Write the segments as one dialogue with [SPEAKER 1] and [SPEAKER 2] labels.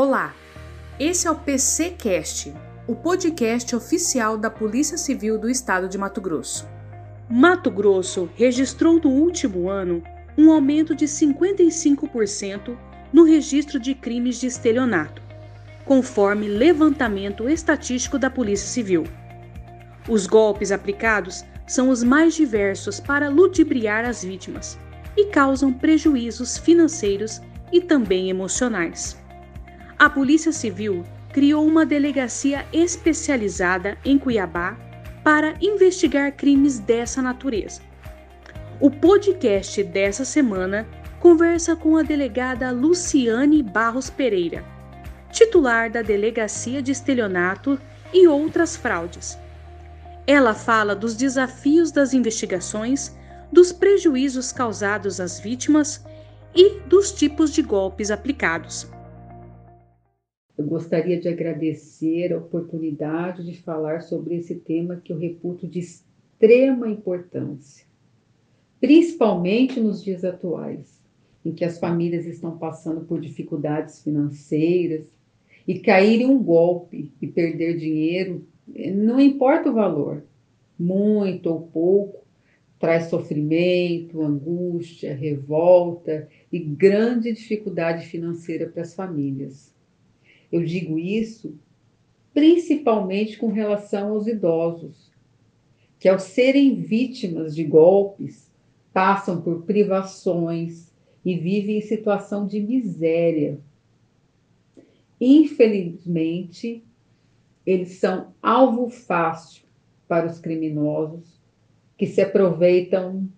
[SPEAKER 1] Olá, esse é o PCcast, o podcast oficial da Polícia Civil do Estado de Mato Grosso. Mato Grosso registrou no último ano um aumento de 55% no registro de crimes de estelionato, conforme levantamento estatístico da Polícia Civil. Os golpes aplicados são os mais diversos para ludibriar as vítimas e causam prejuízos financeiros e também emocionais. A Polícia Civil criou uma delegacia especializada em Cuiabá para investigar crimes dessa natureza. O podcast dessa semana conversa com a delegada Luciane Barros Pereira, titular da Delegacia de Estelionato e outras fraudes. Ela fala dos desafios das investigações, dos prejuízos causados às vítimas e dos tipos de golpes aplicados.
[SPEAKER 2] Eu gostaria de agradecer a oportunidade de falar sobre esse tema que eu reputo de extrema importância, principalmente nos dias atuais, em que as famílias estão passando por dificuldades financeiras e cair em um golpe e perder dinheiro, não importa o valor, muito ou pouco, traz sofrimento, angústia, revolta e grande dificuldade financeira para as famílias. Eu digo isso principalmente com relação aos idosos, que ao serem vítimas de golpes, passam por privações e vivem em situação de miséria. Infelizmente, eles são alvo fácil para os criminosos que se aproveitam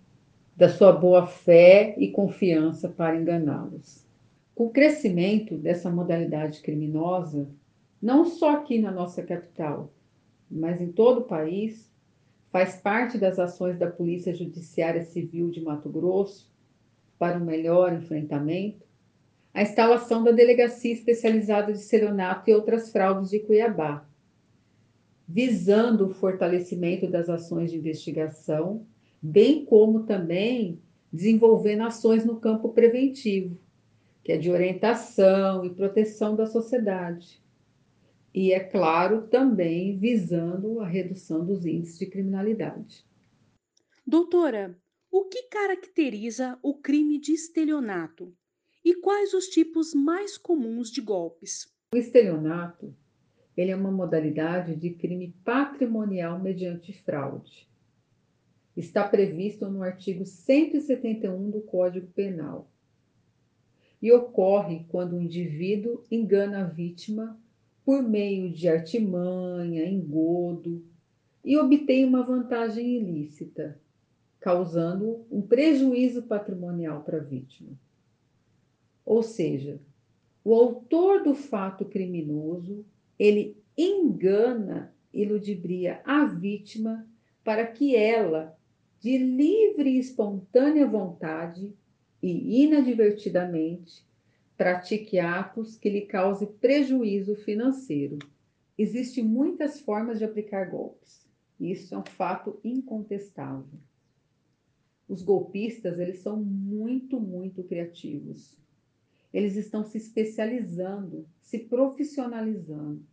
[SPEAKER 2] da sua boa fé e confiança para enganá-los. O crescimento dessa modalidade criminosa, não só aqui na nossa capital, mas em todo o país, faz parte das ações da Polícia Judiciária Civil de Mato Grosso para um melhor enfrentamento a instalação da Delegacia Especializada de Seronato e outras fraudes de Cuiabá, visando o fortalecimento das ações de investigação, bem como também desenvolvendo ações no campo preventivo, que é de orientação e proteção da sociedade. E, é claro, também visando a redução dos índices de criminalidade.
[SPEAKER 1] Doutora, o que caracteriza o crime de estelionato? E quais os tipos mais comuns de golpes?
[SPEAKER 2] O estelionato ele é uma modalidade de crime patrimonial mediante fraude. Está previsto no artigo 171 do Código Penal e ocorre quando o indivíduo engana a vítima por meio de artimanha, engodo e obtém uma vantagem ilícita, causando um prejuízo patrimonial para a vítima. Ou seja, o autor do fato criminoso, ele engana e ludibria a vítima para que ela, de livre e espontânea vontade, e inadvertidamente pratique atos que lhe cause prejuízo financeiro. Existem muitas formas de aplicar golpes. Isso é um fato incontestável. Os golpistas, eles são muito, muito criativos. Eles estão se especializando, se profissionalizando.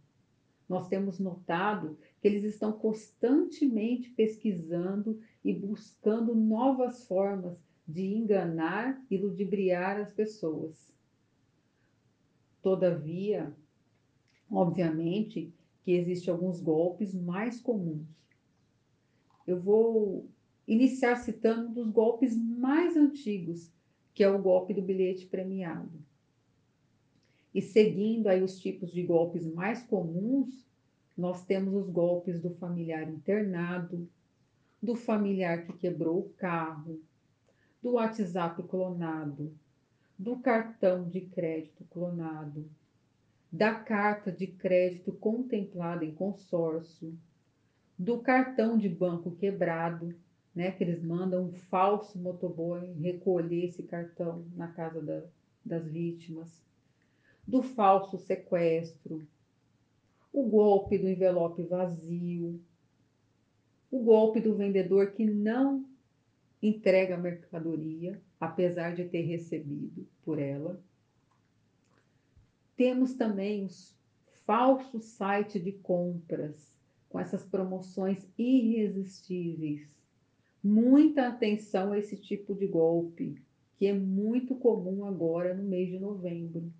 [SPEAKER 2] Nós temos notado que eles estão constantemente pesquisando e buscando novas formas de enganar e ludibriar as pessoas. Todavia, obviamente que existem alguns golpes mais comuns. Eu vou iniciar citando um dos golpes mais antigos, que é o golpe do bilhete premiado. E seguindo aí os tipos de golpes mais comuns, nós temos os golpes do familiar internado, do familiar que quebrou o carro, do WhatsApp clonado, do cartão de crédito clonado, da carta de crédito contemplada em consórcio, do cartão de banco quebrado, né, que eles mandam um falso motoboy recolher esse cartão na casa da, das vítimas, do falso sequestro, o golpe do envelope vazio, o golpe do vendedor que não entrega a mercadoria, apesar de ter recebido por ela. Temos também os falsos sites de compras, com essas promoções irresistíveis. Muita atenção a esse tipo de golpe, que é muito comum agora no mês de novembro.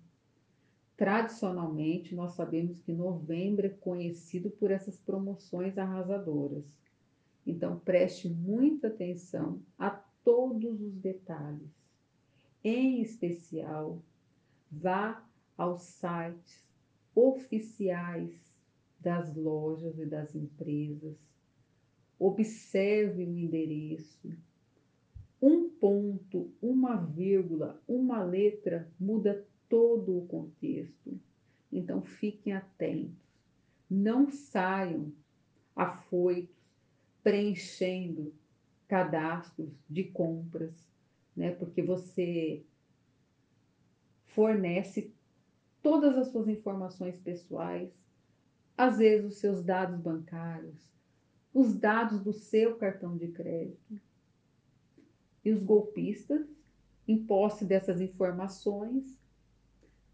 [SPEAKER 2] Tradicionalmente, nós sabemos que novembro é conhecido por essas promoções arrasadoras. Então, preste muita atenção a todos os detalhes. Em especial, vá aos sites oficiais das lojas e das empresas. Observe o endereço. Um ponto, uma vírgula, uma letra muda todo o contexto. Então fiquem atentos. Não saiam afoitos preenchendo cadastros de compras, né? Porque você fornece todas as suas informações pessoais, às vezes os seus dados bancários, os dados do seu cartão de crédito. E os golpistas, em posse dessas informações,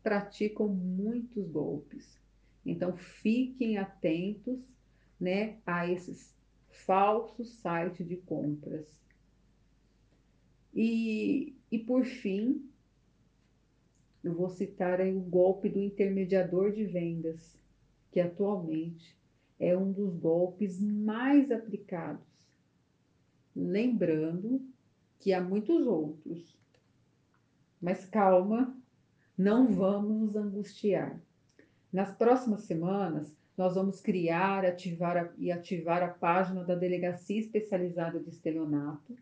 [SPEAKER 2] praticam muitos golpes. Então fiquem atentos, né, a esses falsos sites de compras. E, e por fim, eu vou citar aí o golpe do intermediador de vendas, que atualmente é um dos golpes mais aplicados. Lembrando que há muitos outros. Mas calma, não vamos nos angustiar. Nas próximas semanas, nós vamos criar ativar e ativar a página da Delegacia Especializada de Estelionato.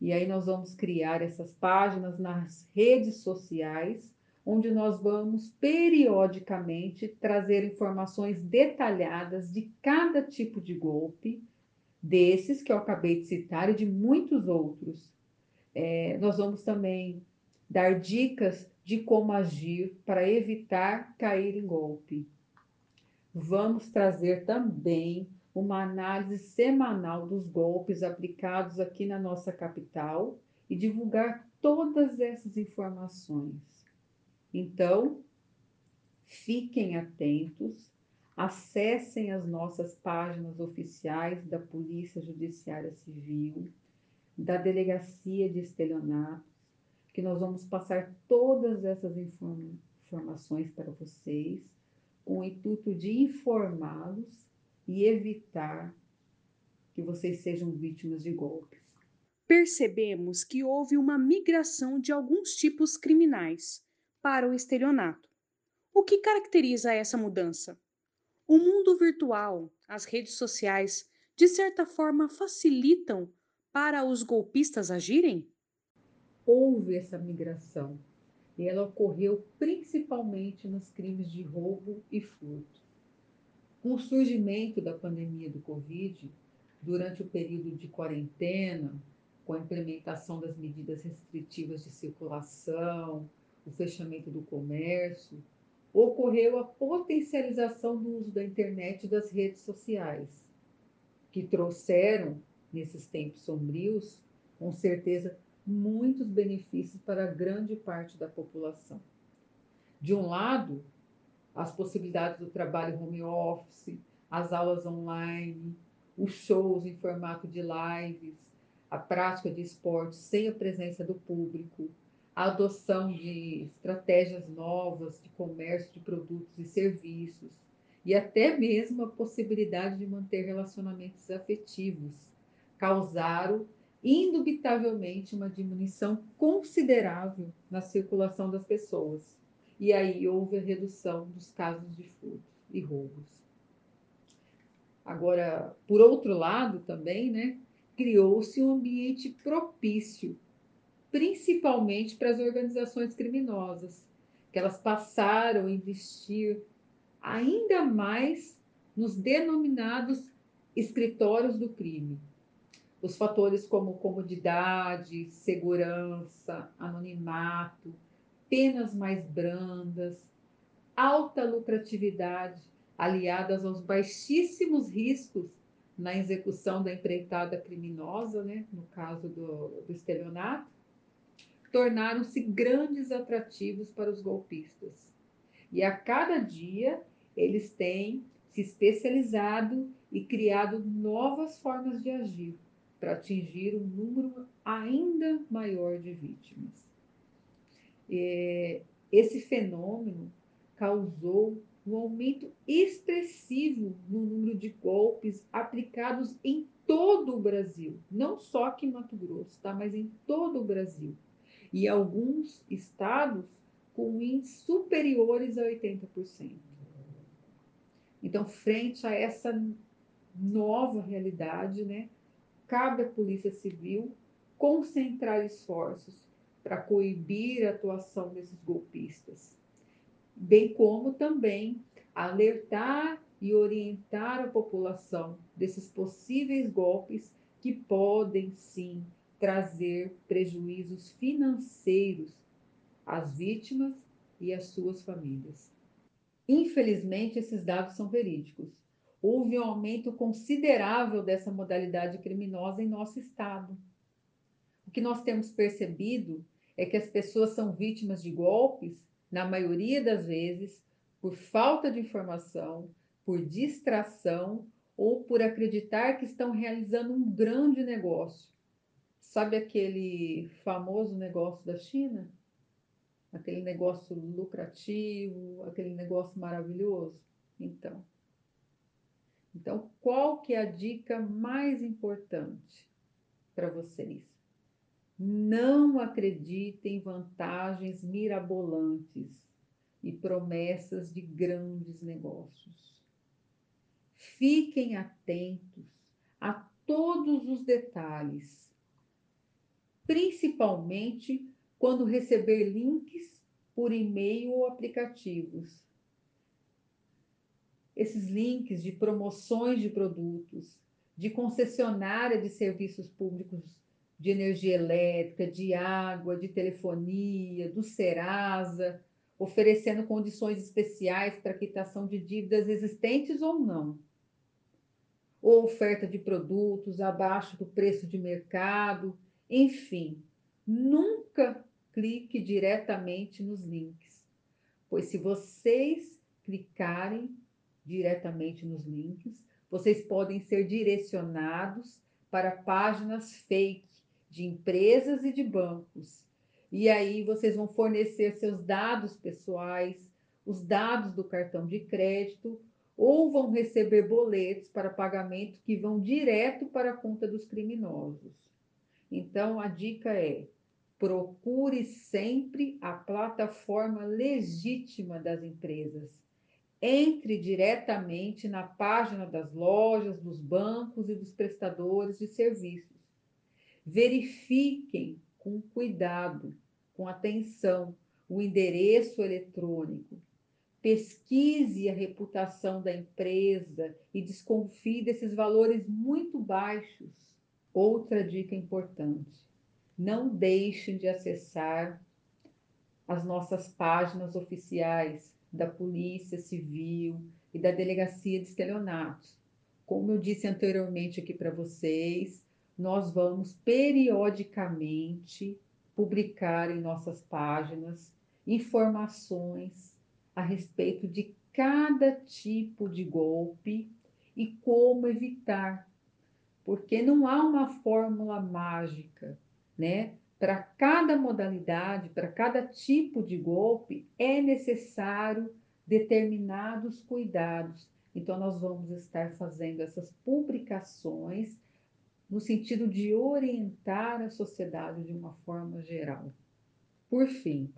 [SPEAKER 2] E aí nós vamos criar essas páginas nas redes sociais onde nós vamos periodicamente trazer informações detalhadas de cada tipo de golpe, desses que eu acabei de citar e de muitos outros. É, nós vamos também dar dicas de como agir para evitar cair em golpe. Vamos trazer também uma análise semanal dos golpes aplicados aqui na nossa capital e divulgar todas essas informações. Então, fiquem atentos, acessem as nossas páginas oficiais da Polícia Judiciária Civil, da Delegacia de Estelionatos, que nós vamos passar todas essas informações para vocês, com o intuito de informá-los e evitar que vocês sejam vítimas de golpes.
[SPEAKER 1] Percebemos que houve uma migração de alguns tipos criminais para o estelionato. O que caracteriza essa mudança? O mundo virtual, as redes sociais, de certa forma facilitam para os golpistas agirem?
[SPEAKER 2] Houve essa migração e ela ocorreu principalmente nos crimes de roubo e furto. Com o surgimento da pandemia do Covid, durante o período de quarentena, com a implementação das medidas restritivas de circulação, o fechamento do comércio, ocorreu a potencialização do uso da internet e das redes sociais, que trouxeram, nesses tempos sombrios, com certeza, muitos benefícios para grande parte da população. De um lado, as possibilidades do trabalho home office, as aulas online, os shows em formato de lives, a prática de esportes sem a presença do público, a adoção de estratégias novas de comércio de produtos e serviços, e até mesmo a possibilidade de manter relacionamentos afetivos, causaram indubitavelmente uma diminuição considerável na circulação das pessoas. E aí houve a redução dos casos de furto e roubos. Agora, por outro lado também, né, criou-se um ambiente propício principalmente para as organizações criminosas, que elas passaram a investir ainda mais nos denominados escritórios do crime. Os fatores como comodidade, segurança, anonimato, penas mais brandas, alta lucratividade, aliadas aos baixíssimos riscos na execução da empreitada criminosa, né, no caso do, do estelionato, tornaram-se grandes atrativos para os golpistas. E a cada dia eles têm se especializado e criado novas formas de agir para atingir um número ainda maior de vítimas. É, esse fenômeno causou um aumento expressivo no número de golpes aplicados em todo o Brasil, não só aqui em Mato Grosso, tá? mas em todo o Brasil. E alguns estados com índices superiores a 80%. Então, frente a essa nova realidade, né, cabe à Polícia Civil concentrar esforços para coibir a atuação desses golpistas, bem como também alertar e orientar a população desses possíveis golpes que podem sim trazer prejuízos financeiros às vítimas e às suas famílias. Infelizmente, esses dados são verídicos. Houve um aumento considerável dessa modalidade criminosa em nosso estado. O que nós temos percebido é que as pessoas são vítimas de golpes, na maioria das vezes, por falta de informação, por distração ou por acreditar que estão realizando um grande negócio. Sabe aquele famoso negócio da China? Aquele negócio lucrativo, aquele negócio maravilhoso? Então, então qual que é a dica mais importante para vocês? Não acreditem em vantagens mirabolantes e promessas de grandes negócios. Fiquem atentos a todos os detalhes, principalmente quando receber links por e-mail ou aplicativos. Esses links de promoções de produtos, de concessionária de serviços públicos de energia elétrica, de água, de telefonia, do Serasa, oferecendo condições especiais para quitação de dívidas existentes ou não. Ou oferta de produtos abaixo do preço de mercado, enfim, nunca clique diretamente nos links, pois se vocês clicarem diretamente nos links, vocês podem ser direcionados para páginas fake de empresas e de bancos. E aí vocês vão fornecer seus dados pessoais, os dados do cartão de crédito, ou vão receber boletos para pagamento que vão direto para a conta dos criminosos. Então a dica é: Procure sempre a plataforma legítima das empresas. Entre diretamente na página das lojas, dos bancos e dos prestadores de serviços. Verifiquem com cuidado, com atenção, o endereço eletrônico. Pesquise a reputação da empresa e desconfie desses valores muito baixos. Outra dica importante não deixem de acessar as nossas páginas oficiais da Polícia Civil e da Delegacia de Estelionatos. Como eu disse anteriormente aqui para vocês, nós vamos periodicamente publicar em nossas páginas informações a respeito de cada tipo de golpe e como evitar, porque não há uma fórmula mágica né? Para cada modalidade, para cada tipo de golpe, é necessário determinados cuidados. Então, nós vamos estar fazendo essas publicações no sentido de orientar a sociedade de uma forma geral. Por fim,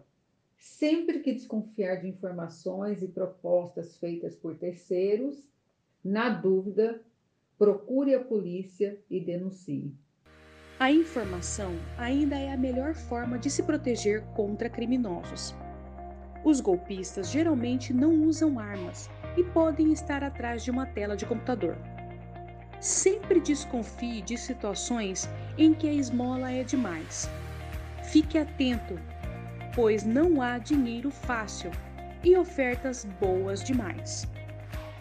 [SPEAKER 2] sempre que desconfiar de informações e propostas feitas por terceiros, na dúvida, procure a polícia e denuncie.
[SPEAKER 1] A informação ainda é a melhor forma de se proteger contra criminosos. Os golpistas geralmente não usam armas e podem estar atrás de uma tela de computador. Sempre desconfie de situações em que a esmola é demais. Fique atento, pois não há dinheiro fácil e ofertas boas demais.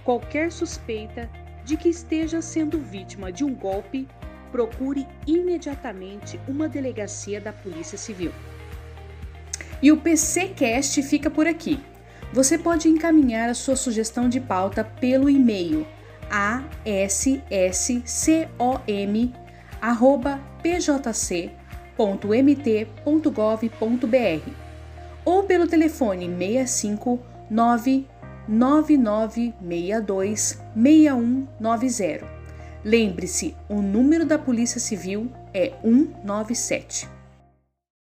[SPEAKER 1] Qualquer suspeita de que esteja sendo vítima de um golpe procure imediatamente uma delegacia da Polícia Civil. E o PCcast fica por aqui. Você pode encaminhar a sua sugestão de pauta pelo e-mail asscsc.pjc.mt.gov.br ou pelo telefone 65 99962 6190. Lembre-se, o número da Polícia Civil é 197.